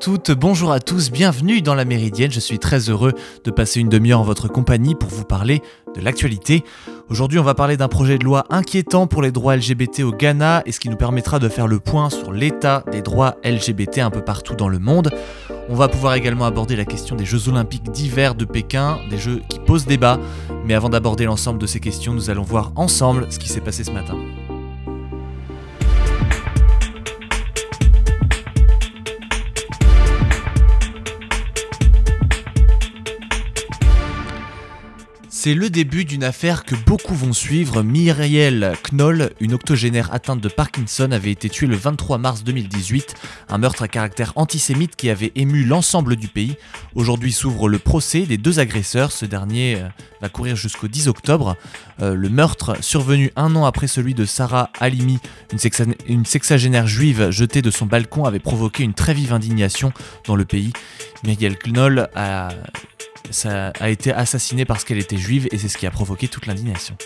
toutes, bonjour à tous, bienvenue dans la Méridienne. Je suis très heureux de passer une demi-heure en votre compagnie pour vous parler de l'actualité. Aujourd'hui, on va parler d'un projet de loi inquiétant pour les droits LGBT au Ghana et ce qui nous permettra de faire le point sur l'état des droits LGBT un peu partout dans le monde. On va pouvoir également aborder la question des Jeux olympiques d'hiver de Pékin, des jeux qui posent débat. Mais avant d'aborder l'ensemble de ces questions, nous allons voir ensemble ce qui s'est passé ce matin. C'est le début d'une affaire que beaucoup vont suivre. Myriel Knoll, une octogénaire atteinte de Parkinson, avait été tuée le 23 mars 2018. Un meurtre à caractère antisémite qui avait ému l'ensemble du pays. Aujourd'hui s'ouvre le procès des deux agresseurs. Ce dernier euh, va courir jusqu'au 10 octobre. Euh, le meurtre, survenu un an après celui de Sarah Halimi, une, une sexagénaire juive jetée de son balcon, avait provoqué une très vive indignation dans le pays. Myriel Knoll a ça a été assassiné parce qu'elle était juive et c'est ce qui a provoqué toute l'indignation.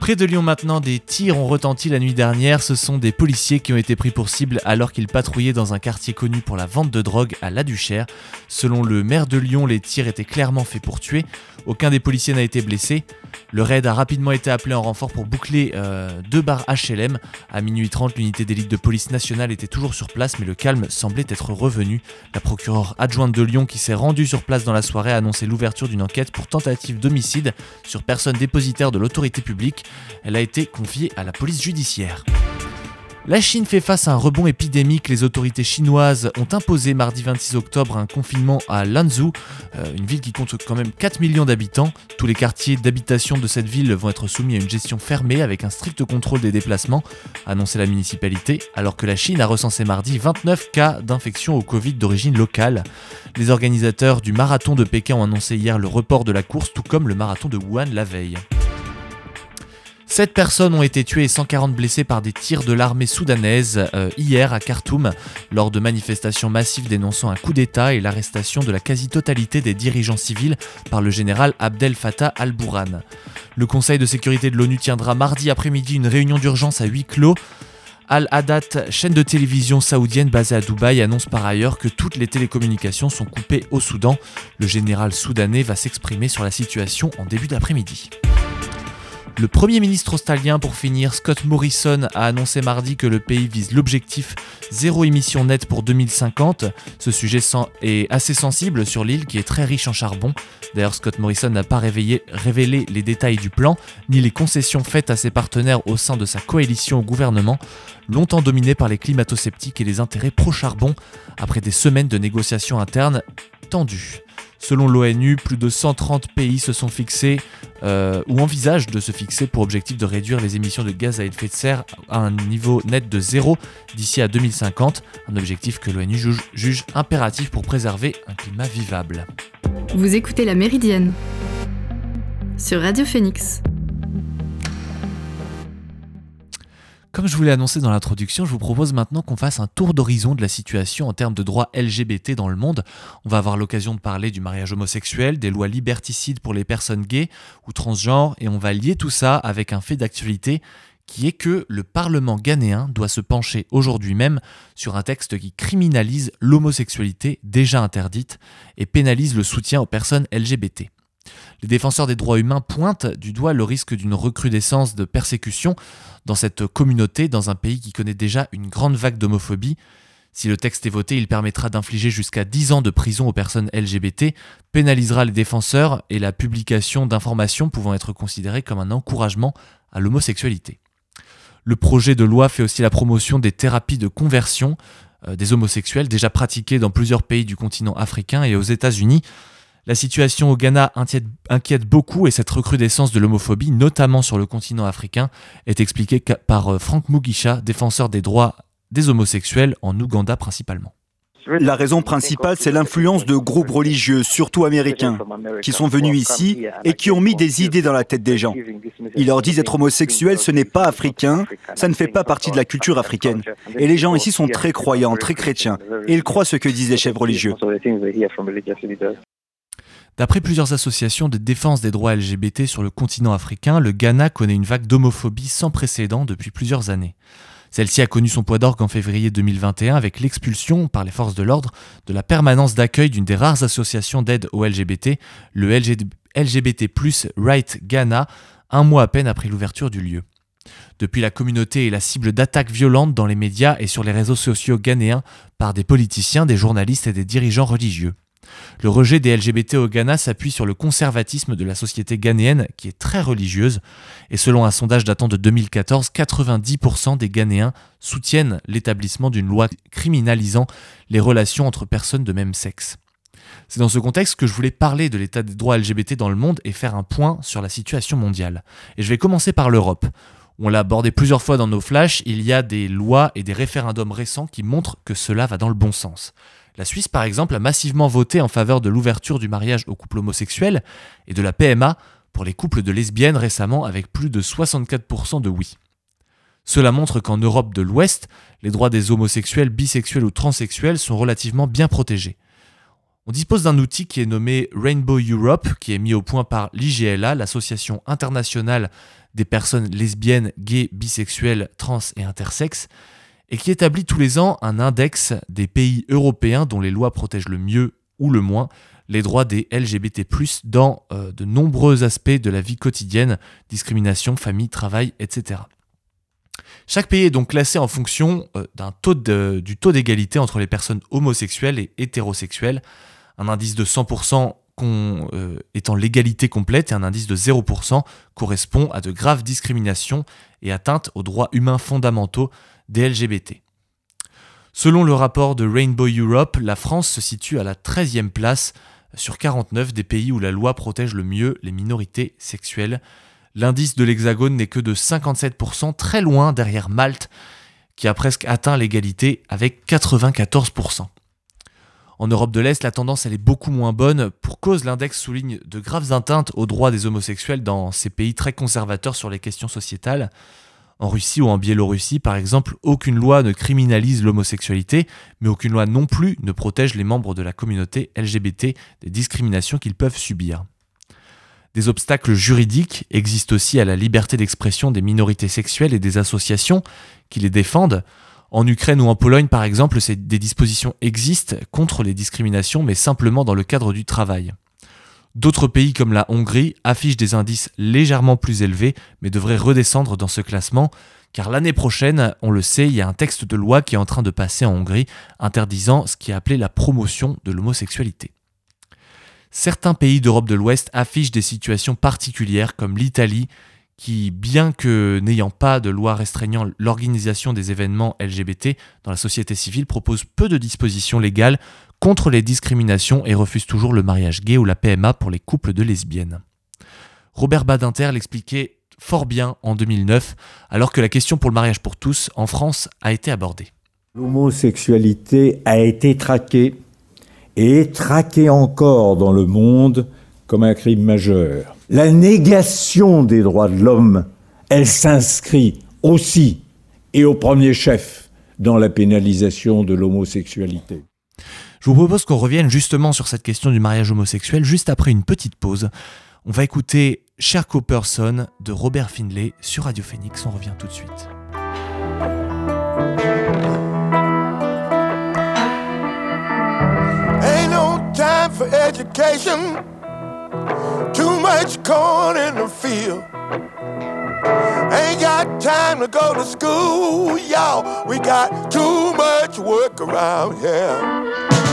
Près de Lyon maintenant, des tirs ont retenti la nuit dernière. Ce sont des policiers qui ont été pris pour cible alors qu'ils patrouillaient dans un quartier connu pour la vente de drogue à La Duchère. Selon le maire de Lyon, les tirs étaient clairement faits pour tuer. Aucun des policiers n'a été blessé. Le raid a rapidement été appelé en renfort pour boucler euh, deux barres HLM. À minuit 30, l'unité d'élite de police nationale était toujours sur place, mais le calme semblait être revenu. La procureure adjointe de Lyon, qui s'est rendue sur place dans la soirée, a annoncé l'ouverture d'une enquête pour tentative d'homicide sur personne dépositaire de l'autorité publique. Elle a été confiée à la police judiciaire. La Chine fait face à un rebond épidémique. Les autorités chinoises ont imposé mardi 26 octobre un confinement à Lanzhou, euh, une ville qui compte quand même 4 millions d'habitants. Tous les quartiers d'habitation de cette ville vont être soumis à une gestion fermée avec un strict contrôle des déplacements, a annoncé la municipalité, alors que la Chine a recensé mardi 29 cas d'infection au Covid d'origine locale. Les organisateurs du marathon de Pékin ont annoncé hier le report de la course, tout comme le marathon de Wuhan la veille. 7 personnes ont été tuées et 140 blessées par des tirs de l'armée soudanaise euh, hier à Khartoum lors de manifestations massives dénonçant un coup d'État et l'arrestation de la quasi-totalité des dirigeants civils par le général Abdel Fattah al-Bourhan. Le Conseil de sécurité de l'ONU tiendra mardi après-midi une réunion d'urgence à huis clos. Al-Hadat, chaîne de télévision saoudienne basée à Dubaï, annonce par ailleurs que toutes les télécommunications sont coupées au Soudan. Le général soudanais va s'exprimer sur la situation en début d'après-midi. Le Premier ministre australien, pour finir, Scott Morrison, a annoncé mardi que le pays vise l'objectif zéro émission nette pour 2050. Ce sujet est assez sensible sur l'île qui est très riche en charbon. D'ailleurs, Scott Morrison n'a pas révélé les détails du plan, ni les concessions faites à ses partenaires au sein de sa coalition au gouvernement, longtemps dominée par les climato-sceptiques et les intérêts pro-charbon, après des semaines de négociations internes tendues. Selon l'ONU, plus de 130 pays se sont fixés euh, ou envisagent de se fixer pour objectif de réduire les émissions de gaz à effet de serre à un niveau net de zéro d'ici à 2050, un objectif que l'ONU juge, juge impératif pour préserver un climat vivable. Vous écoutez La Méridienne sur Radio Phoenix. Comme je vous l'ai annoncé dans l'introduction, je vous propose maintenant qu'on fasse un tour d'horizon de la situation en termes de droits LGBT dans le monde. On va avoir l'occasion de parler du mariage homosexuel, des lois liberticides pour les personnes gays ou transgenres, et on va lier tout ça avec un fait d'actualité qui est que le Parlement ghanéen doit se pencher aujourd'hui même sur un texte qui criminalise l'homosexualité déjà interdite et pénalise le soutien aux personnes LGBT. Les défenseurs des droits humains pointent du doigt le risque d'une recrudescence de persécution dans cette communauté, dans un pays qui connaît déjà une grande vague d'homophobie. Si le texte est voté, il permettra d'infliger jusqu'à 10 ans de prison aux personnes LGBT, pénalisera les défenseurs et la publication d'informations pouvant être considérées comme un encouragement à l'homosexualité. Le projet de loi fait aussi la promotion des thérapies de conversion euh, des homosexuels déjà pratiquées dans plusieurs pays du continent africain et aux États-Unis. La situation au Ghana inquiète beaucoup et cette recrudescence de l'homophobie, notamment sur le continent africain, est expliquée par euh, Frank Mugisha, défenseur des droits des homosexuels en Ouganda principalement. La raison principale, c'est l'influence de groupes religieux, surtout américains, qui sont venus ici et qui ont mis des idées dans la tête des gens. Ils leur disent être homosexuel, ce n'est pas africain, ça ne fait pas partie de la culture africaine. Et les gens ici sont très croyants, très chrétiens, et ils croient ce que disent les chefs religieux. D'après plusieurs associations de défense des droits LGBT sur le continent africain, le Ghana connaît une vague d'homophobie sans précédent depuis plusieurs années. Celle-ci a connu son poids d'orgue en février 2021 avec l'expulsion par les forces de l'ordre de la permanence d'accueil d'une des rares associations d'aide aux LGBT, le LGBT Right Ghana, un mois à peine après l'ouverture du lieu. Depuis, la communauté est la cible d'attaques violentes dans les médias et sur les réseaux sociaux ghanéens par des politiciens, des journalistes et des dirigeants religieux. Le rejet des LGBT au Ghana s'appuie sur le conservatisme de la société ghanéenne qui est très religieuse et selon un sondage datant de 2014, 90% des Ghanéens soutiennent l'établissement d'une loi criminalisant les relations entre personnes de même sexe. C'est dans ce contexte que je voulais parler de l'état des droits LGBT dans le monde et faire un point sur la situation mondiale. Et je vais commencer par l'Europe. On l'a abordé plusieurs fois dans nos flashs, il y a des lois et des référendums récents qui montrent que cela va dans le bon sens. La Suisse, par exemple, a massivement voté en faveur de l'ouverture du mariage aux couples homosexuels et de la PMA pour les couples de lesbiennes récemment avec plus de 64% de oui. Cela montre qu'en Europe de l'Ouest, les droits des homosexuels, bisexuels ou transsexuels sont relativement bien protégés. On dispose d'un outil qui est nommé Rainbow Europe, qui est mis au point par l'IGLA, l'Association internationale des personnes lesbiennes, gays, bisexuelles, trans et intersexes, et qui établit tous les ans un index des pays européens dont les lois protègent le mieux ou le moins les droits des LGBT+, dans euh, de nombreux aspects de la vie quotidienne, discrimination, famille, travail, etc. Chaque pays est donc classé en fonction euh, du taux d'égalité entre les personnes homosexuelles et hétérosexuelles, un indice de 100% euh, étant l'égalité complète et un indice de 0% correspond à de graves discriminations et atteintes aux droits humains fondamentaux des LGBT. Selon le rapport de Rainbow Europe, la France se situe à la 13e place sur 49 des pays où la loi protège le mieux les minorités sexuelles. L'indice de l'Hexagone n'est que de 57%, très loin derrière Malte, qui a presque atteint l'égalité avec 94%. En Europe de l'Est, la tendance elle est beaucoup moins bonne. Pour cause, l'index souligne de graves atteintes aux droits des homosexuels dans ces pays très conservateurs sur les questions sociétales. En Russie ou en Biélorussie, par exemple, aucune loi ne criminalise l'homosexualité, mais aucune loi non plus ne protège les membres de la communauté LGBT des discriminations qu'ils peuvent subir. Des obstacles juridiques existent aussi à la liberté d'expression des minorités sexuelles et des associations qui les défendent. En Ukraine ou en Pologne, par exemple, des dispositions existent contre les discriminations, mais simplement dans le cadre du travail. D'autres pays comme la Hongrie affichent des indices légèrement plus élevés, mais devraient redescendre dans ce classement, car l'année prochaine, on le sait, il y a un texte de loi qui est en train de passer en Hongrie, interdisant ce qui est appelé la promotion de l'homosexualité. Certains pays d'Europe de l'Ouest affichent des situations particulières, comme l'Italie, qui, bien que n'ayant pas de loi restreignant l'organisation des événements LGBT dans la société civile, propose peu de dispositions légales contre les discriminations et refuse toujours le mariage gay ou la PMA pour les couples de lesbiennes. Robert Badinter l'expliquait fort bien en 2009, alors que la question pour le mariage pour tous en France a été abordée. L'homosexualité a été traquée et est traquée encore dans le monde comme un crime majeur. La négation des droits de l'homme, elle s'inscrit aussi et au premier chef dans la pénalisation de l'homosexualité. Je vous propose qu'on revienne justement sur cette question du mariage homosexuel juste après une petite pause. On va écouter Cher Person de Robert Finlay sur Radio Phoenix. On revient tout de suite. Ain't no time for education. Too much corn in the field. Ain't got time to go to school, y'all. We got too much work around here.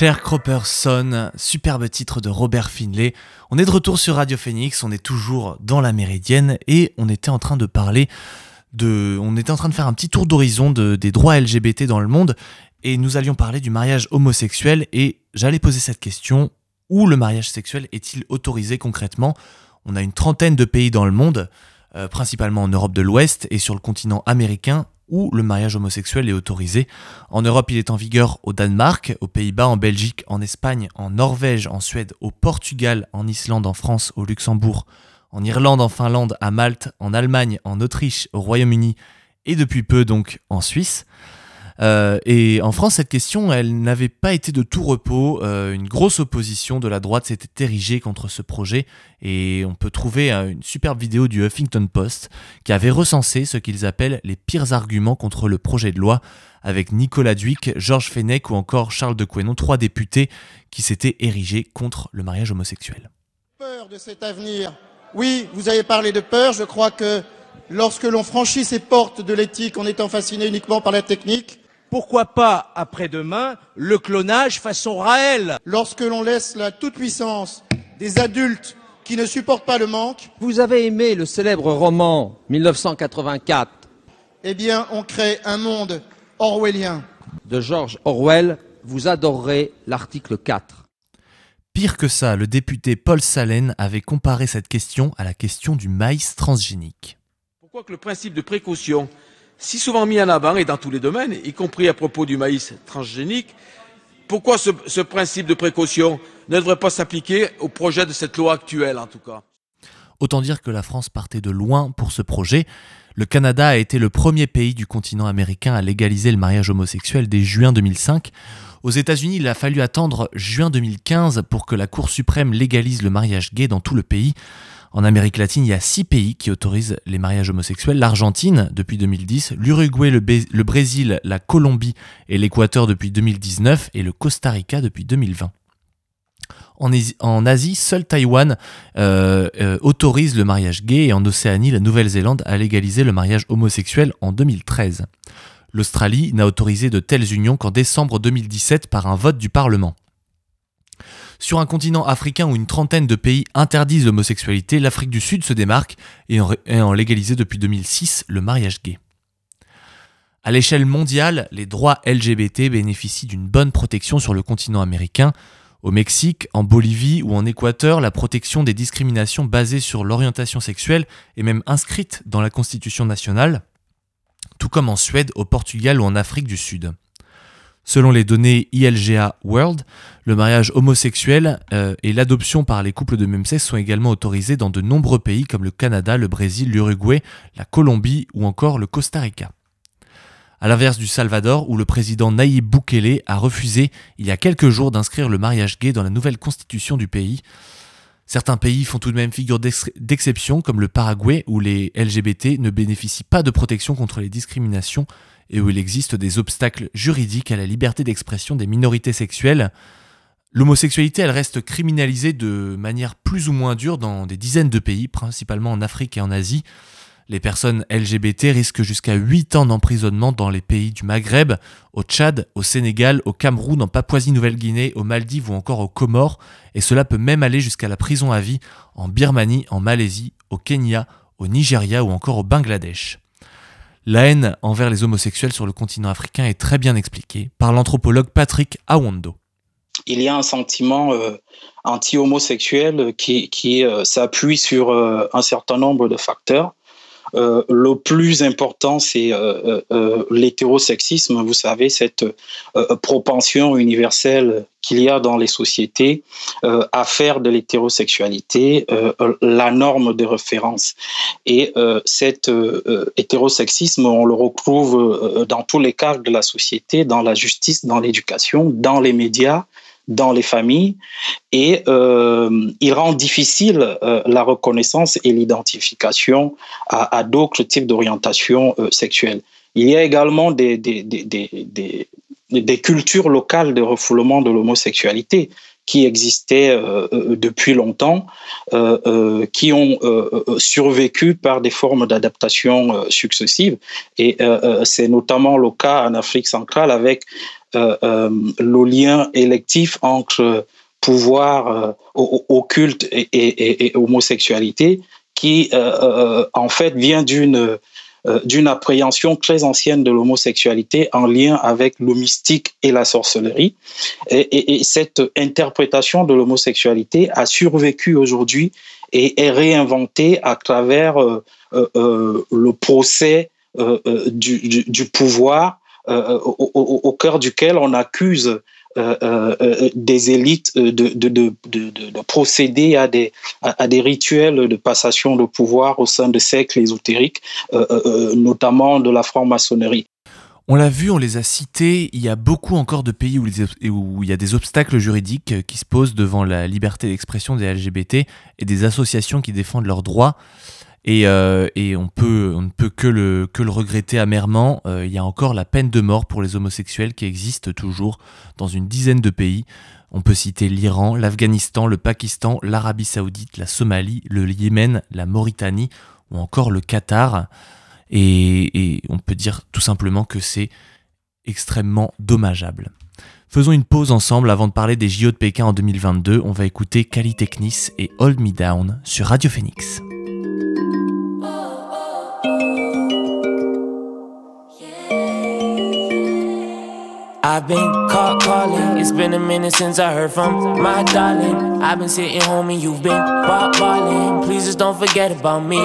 Cher Son, superbe titre de Robert Finlay. On est de retour sur Radio Phoenix, on est toujours dans la Méridienne et on était en train de parler de. On était en train de faire un petit tour d'horizon de, des droits LGBT dans le monde et nous allions parler du mariage homosexuel et j'allais poser cette question où le mariage sexuel est-il autorisé concrètement? On a une trentaine de pays dans le monde, euh, principalement en Europe de l'Ouest et sur le continent américain, où le mariage homosexuel est autorisé. En Europe, il est en vigueur au Danemark, aux Pays-Bas, en Belgique, en Espagne, en Norvège, en Suède, au Portugal, en Islande, en France, au Luxembourg, en Irlande, en Finlande, à Malte, en Allemagne, en Autriche, au Royaume-Uni et depuis peu donc en Suisse. Euh, et en France, cette question, elle n'avait pas été de tout repos. Euh, une grosse opposition de la droite s'était érigée contre ce projet. Et on peut trouver euh, une superbe vidéo du Huffington Post qui avait recensé ce qu'ils appellent les pires arguments contre le projet de loi, avec Nicolas Duic, Georges Fenech ou encore Charles de Quenon, trois députés qui s'étaient érigés contre le mariage homosexuel. Peur de cet avenir. Oui, vous avez parlé de peur. Je crois que lorsque l'on franchit ces portes de l'éthique en étant fasciné uniquement par la technique, pourquoi pas après-demain le clonage façon Raël? Lorsque l'on laisse la toute-puissance des adultes qui ne supportent pas le manque. Vous avez aimé le célèbre roman 1984 Eh bien, on crée un monde orwellien. De George Orwell, vous adorerez l'article 4. Pire que ça, le député Paul Salen avait comparé cette question à la question du maïs transgénique. Pourquoi que le principe de précaution si souvent mis en avant et dans tous les domaines, y compris à propos du maïs transgénique, pourquoi ce, principe de précaution ne devrait pas s'appliquer au projet de cette loi actuelle en tout cas? Autant dire que la France partait de loin pour ce projet. Le Canada a été le premier pays du continent américain à légaliser le mariage homosexuel dès juin 2005. Aux États-Unis, il a fallu attendre juin 2015 pour que la Cour suprême légalise le mariage gay dans tout le pays. En Amérique latine, il y a six pays qui autorisent les mariages homosexuels. L'Argentine depuis 2010, l'Uruguay, le, Brésil, la Colombie et l'Équateur depuis 2019 et le Costa Rica depuis 2020. En Asie, seul Taïwan euh, euh, autorise le mariage gay et en Océanie, la Nouvelle-Zélande a légalisé le mariage homosexuel en 2013. L'Australie n'a autorisé de telles unions qu'en décembre 2017 par un vote du Parlement. Sur un continent africain où une trentaine de pays interdisent l'homosexualité, l'Afrique du Sud se démarque et en légalisé depuis 2006 le mariage gay. À l'échelle mondiale, les droits LGBT bénéficient d'une bonne protection sur le continent américain. Au Mexique, en Bolivie ou en Équateur, la protection des discriminations basées sur l'orientation sexuelle est même inscrite dans la Constitution nationale, tout comme en Suède, au Portugal ou en Afrique du Sud. Selon les données ILGA World, le mariage homosexuel euh, et l'adoption par les couples de même sexe sont également autorisés dans de nombreux pays comme le Canada, le Brésil, l'Uruguay, la Colombie ou encore le Costa Rica. À l'inverse du Salvador, où le président Nayib Bukele a refusé il y a quelques jours d'inscrire le mariage gay dans la nouvelle constitution du pays. Certains pays font tout de même figure d'exception, comme le Paraguay, où les LGBT ne bénéficient pas de protection contre les discriminations et où il existe des obstacles juridiques à la liberté d'expression des minorités sexuelles. L'homosexualité, elle reste criminalisée de manière plus ou moins dure dans des dizaines de pays, principalement en Afrique et en Asie. Les personnes LGBT risquent jusqu'à 8 ans d'emprisonnement dans les pays du Maghreb, au Tchad, au Sénégal, au Cameroun, en Papouasie-Nouvelle-Guinée, aux Maldives ou encore aux Comores, et cela peut même aller jusqu'à la prison à vie en Birmanie, en Malaisie, au Kenya, au Nigeria ou encore au Bangladesh. La haine envers les homosexuels sur le continent africain est très bien expliquée par l'anthropologue Patrick Awondo. Il y a un sentiment euh, anti-homosexuel qui, euh, s'appuie sur euh, un certain nombre de facteurs. Euh, le plus important, c'est euh, euh, l'hétérosexisme, vous savez, cette propension universelle qu'il y a dans les sociétés à faire de l'hétérosexualité la norme de référence. Et cet hétérosexisme, on le retrouve dans tous les cadres de la société, dans la justice, dans l'éducation, dans les médias, dans les familles et euh, il rend difficile euh, la reconnaissance et l'identification à, d'autres types d'orientation euh, sexuelle. Il y a également des, des, des, des, des cultures locales de refoulement de l'homosexualité qui existaient depuis longtemps, qui ont survécu par des formes d'adaptation successives. Et c'est notamment le cas en Afrique centrale avec le lien électif entre pouvoir occulte et, homosexualité qui en fait vient d'une euh, d'une appréhension très ancienne de l'homosexualité en lien avec le mystique et la sorcellerie. Et, cette interprétation de l'homosexualité a survécu aujourd'hui et est réinventée à travers euh, euh, le procès du, pouvoir au, cœur duquel on accuse euh, euh, euh, des élites de, de, de, de, procéder à des, des rituels de passation de pouvoir au sein de cercles ésotériques, notamment de la franc-maçonnerie. On l'a vu, on les a cités, il y a beaucoup encore de pays où, il y a des obstacles juridiques qui se posent devant la liberté d'expression des LGBT et des associations qui défendent leurs droits. Euh, et, on, peut, on ne peut que le, regretter amèrement. Euh, il y a encore la peine de mort pour les homosexuels qui existe toujours dans une dizaine de pays. On peut citer l'Iran, l'Afghanistan, le Pakistan, l'Arabie saoudite, la Somalie, le Yémen, la Mauritanie ou encore le Qatar. Et, on peut dire tout simplement que c'est extrêmement dommageable. Faisons une pause ensemble avant de parler des JO de Pékin en 2022. On va écouter Kali Technis et Hold Me Down sur Radio Phoenix. I've been caught calling. It's been a minute since I heard from my darling. I've been sitting home and you've been balling. Please just don't forget about me.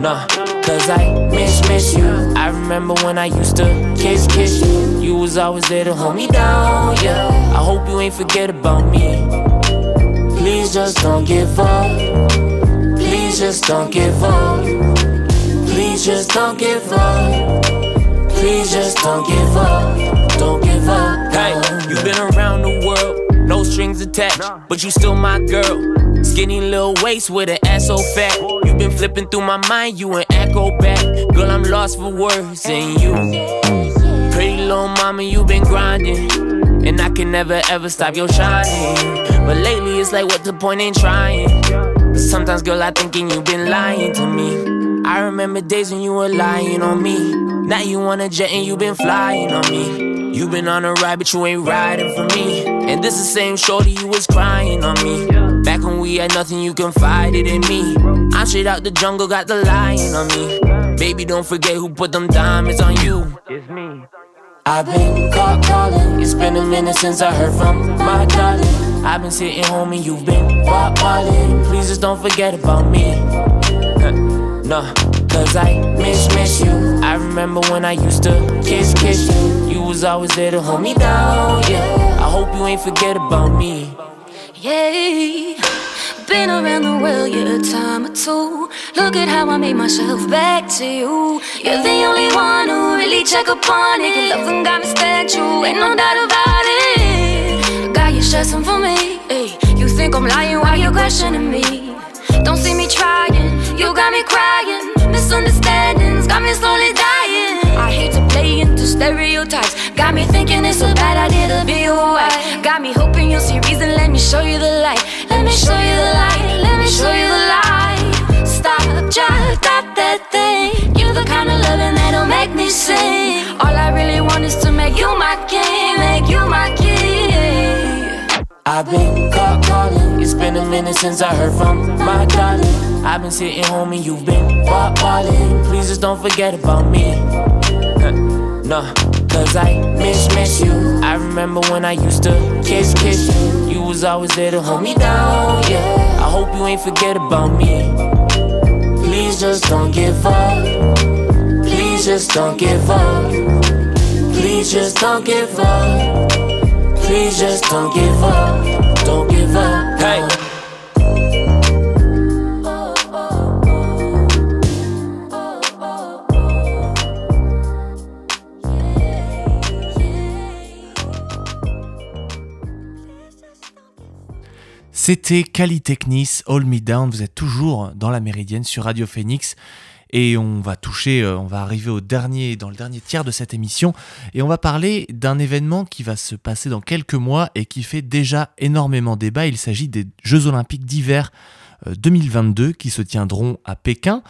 nah, cause I miss, miss you. I remember when I used to kiss, kiss you. You was always there to hold me down, yeah. I hope you ain't forget about me. Please just don't give up. Please just don't give up. Please just don't give up. Please just don't give up. Don't give up. Hey, you've been around the world, no strings attached, but you still my girl. Skinny little waist with an ass so fat. You've been flipping through my mind, you an echo back. Girl, I'm lost for words, and you. Pretty little mama, you've been grinding. And I can never ever stop your shining. But lately it's like, what the point in trying? Cause sometimes, girl, I thinking you've been lying to me. I remember days when you were lying on me. Now you on a jet and you been flying on me. You been on a ride, but you ain't riding for me. And this the same shorty you was crying on me. Back when we had nothing, you confided in me. I'm straight out the jungle, got the lion on me. Baby, don't forget who put them diamonds on you. It's me. I've been caught calling. It's been a minute since I heard from my darling. I've been sitting home and you've been wildin'. Please just don't forget about me. No. Cause I miss, miss you. I remember when I used to kiss, kiss you. You was always there to hold me down, yeah. I hope you ain't forget about me. Yeah. Been around the world, yeah, a time or two. Look at how I made myself back to you. You're the only one who really check upon it. Your love and got me statue, ain't no doubt about it. Got you stressing for me. Ay. You think I'm lying while you're questioning me. Don't see me trying, you got me crying misunderstandings got me slowly dying. I hate to play into stereotypes. Got me thinking it's a bad idea to be a wife. Got me hoping you'll see reason. Let me show you the light. Let me show you the light. Let me show you the light. Stop, just stop that thing. You're the kind of loving that'll make me sing. All I really want is to make you my king, make you my king. I've been caught. It's been a minute since I heard from my darling. I've been sitting home and you've been wildin'. Please just don't forget about me. no, cause I miss, miss you. I remember when I used to kiss, kiss you. You was always there to hold me down, yeah. I hope you ain't forget about me. Please just don't give up. Please just don't give up. Please just don't give up. Please just don't give up. Don't give up. C'était Cali Technis, All Me Down. Vous êtes toujours dans la Méridienne sur Radio Phoenix. Et on va toucher, euh, on va arriver au dernier, dans le dernier tiers de cette émission, et on va parler d'un événement qui va se passer dans quelques mois et qui fait déjà énormément débat. Il s'agit des Jeux Olympiques d'hiver 2022 qui se tiendront à Pékin.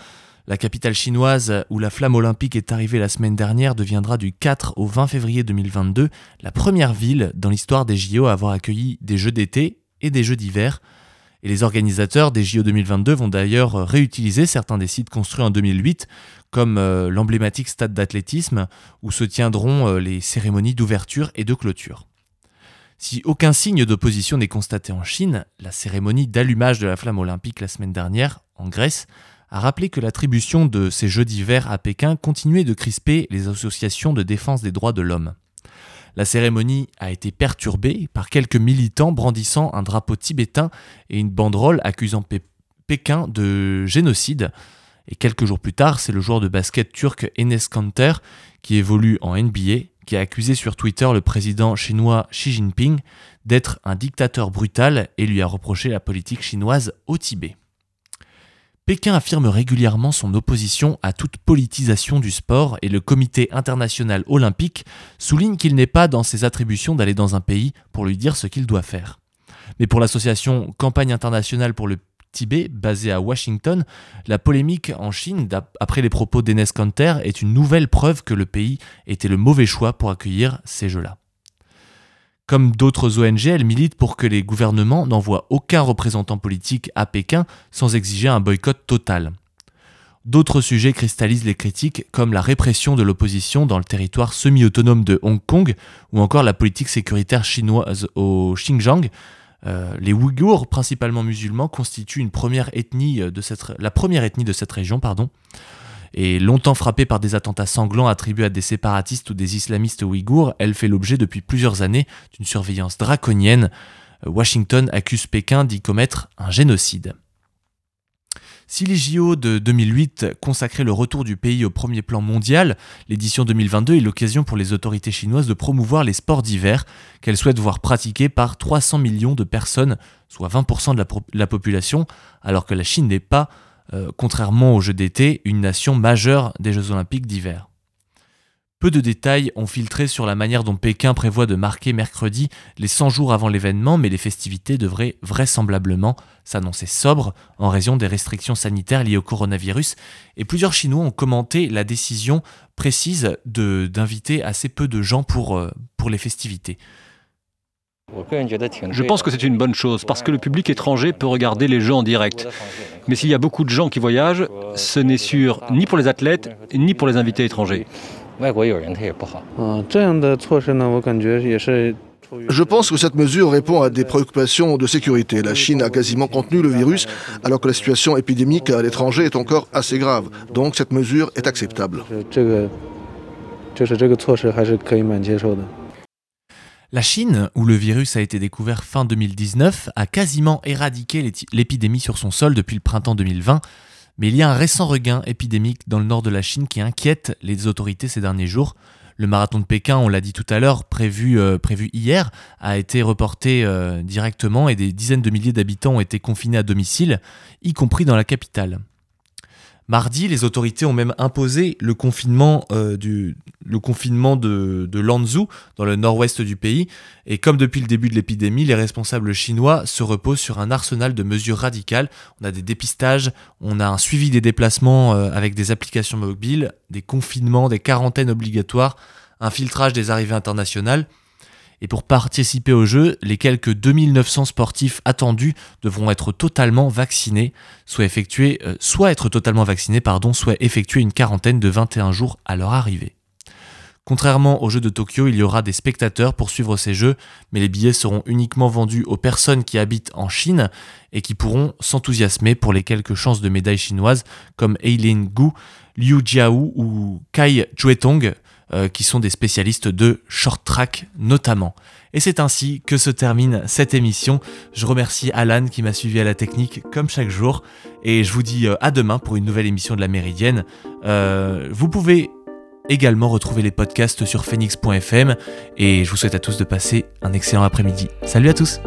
La capitale chinoise où la flamme olympique est arrivée la semaine dernière deviendra du 4 au 20 février 2022 la première ville dans l'histoire des JO à avoir accueilli des Jeux d'été des Jeux d'hiver. Et les organisateurs des JO 2022 vont d'ailleurs réutiliser certains des sites construits en 2008, comme euh, l'emblématique stade d'athlétisme, où se tiendront euh, les cérémonies d'ouverture et de clôture. Si aucun signe d'opposition n'est constaté en Chine, la cérémonie d'allumage de la flamme olympique la semaine dernière, en Grèce, a rappelé que l'attribution de ces Jeux d'hiver à Pékin continuait de crisper les associations de défense des droits de l'homme. La cérémonie a été perturbée par quelques militants brandissant un drapeau tibétain et une banderole accusant Pékin de génocide. Et quelques jours plus tard, c'est le joueur de basket turc Enes Kanter, qui évolue en NBA, qui a accusé sur Twitter le président chinois Xi Jinping d'être un dictateur brutal et lui a reproché la politique chinoise au Tibet. Pékin affirme régulièrement son opposition à toute politisation du sport et le Comité international olympique souligne qu'il n'est pas dans ses attributions d'aller dans un pays pour lui dire ce qu'il doit faire. Mais pour l'association Campagne internationale pour le Tibet, basée à Washington, la polémique en Chine, après les propos d'Enes Kanter, est une nouvelle preuve que le pays était le mauvais choix pour accueillir ces Jeux-là. Comme d'autres ONG, elle milite pour que les gouvernements n'envoient aucun représentant politique à Pékin sans exiger un boycott total. D'autres sujets cristallisent les critiques, comme la répression de l'opposition dans le territoire semi-autonome de Hong Kong, ou encore la politique sécuritaire chinoise au Xinjiang. Euh, les Ouïghours, principalement musulmans, constituent cette, la première ethnie de cette région. Pardon. Et longtemps frappée par des attentats sanglants attribués à des séparatistes ou des islamistes ouïghours, elle fait l'objet depuis plusieurs années d'une surveillance draconienne. Washington accuse Pékin d'y commettre un génocide. Si les JO de 2008 consacraient le retour du pays au premier plan mondial, l'édition 2022 est l'occasion pour les autorités chinoises de promouvoir les sports d'hiver qu'elles souhaitent voir pratiqués par 300 millions de personnes, soit 20% de la, la population, alors que la Chine n'est pas euh, contrairement aux Jeux d'été, une nation majeure des Jeux olympiques d'hiver. Peu de détails ont filtré sur la manière dont Pékin prévoit de marquer mercredi les 100 jours avant l'événement, mais les festivités devraient vraisemblablement s'annoncer sobres en raison des restrictions sanitaires liées au coronavirus, et plusieurs Chinois ont commenté la décision précise d'inviter assez peu de gens pour, euh, pour les festivités. Je pense que c'est une bonne chose parce que le public étranger peut regarder les jeux en direct. Mais s'il y a beaucoup de gens qui voyagent, ce n'est sûr ni pour les athlètes ni pour les invités étrangers. Je pense que cette mesure répond à des préoccupations de sécurité. La Chine a quasiment contenu le virus alors que la situation épidémique à l'étranger est encore assez grave. Donc cette mesure est acceptable. La Chine, où le virus a été découvert fin 2019, a quasiment éradiqué l'épidémie sur son sol depuis le printemps 2020, mais il y a un récent regain épidémique dans le nord de la Chine qui inquiète les autorités ces derniers jours. Le marathon de Pékin, on l'a dit tout à l'heure, prévu, euh, hier, a été reporté euh, directement et des dizaines de milliers d'habitants ont été confinés à domicile, y compris dans la capitale. Mardi, les autorités ont même imposé le confinement, euh, du, le confinement de, de Lanzhou, dans le nord-ouest du pays. Et comme depuis le début de l'épidémie, les responsables chinois se reposent sur un arsenal de mesures radicales. On a des dépistages, on a un suivi des déplacements euh, avec des applications mobiles, des confinements, des quarantaines obligatoires, un filtrage des arrivées internationales. Et pour participer au jeu, les quelques 2900 sportifs attendus devront être totalement vaccinés, soit effectuer, euh, soit être totalement vaccinés, pardon, soit effectuer une quarantaine de 21 jours à leur arrivée. Contrairement aux Jeux de Tokyo, il y aura des spectateurs pour suivre ces Jeux, mais les billets seront uniquement vendus aux personnes qui habitent en Chine et qui pourront s'enthousiasmer pour les quelques chances de médailles chinoises comme Eileen Gu, Liu Jiao ou Kai Juetong, euh, qui sont des spécialistes de short track notamment. Et c'est ainsi que se termine cette émission. Je remercie Alan qui m'a suivi à la technique comme chaque jour. Et je vous dis euh, à demain pour une nouvelle émission de la Méridienne. Euh, vous pouvez également retrouver les podcasts sur phoenix.fm. Et je vous souhaite à tous de passer un excellent après-midi. Salut à tous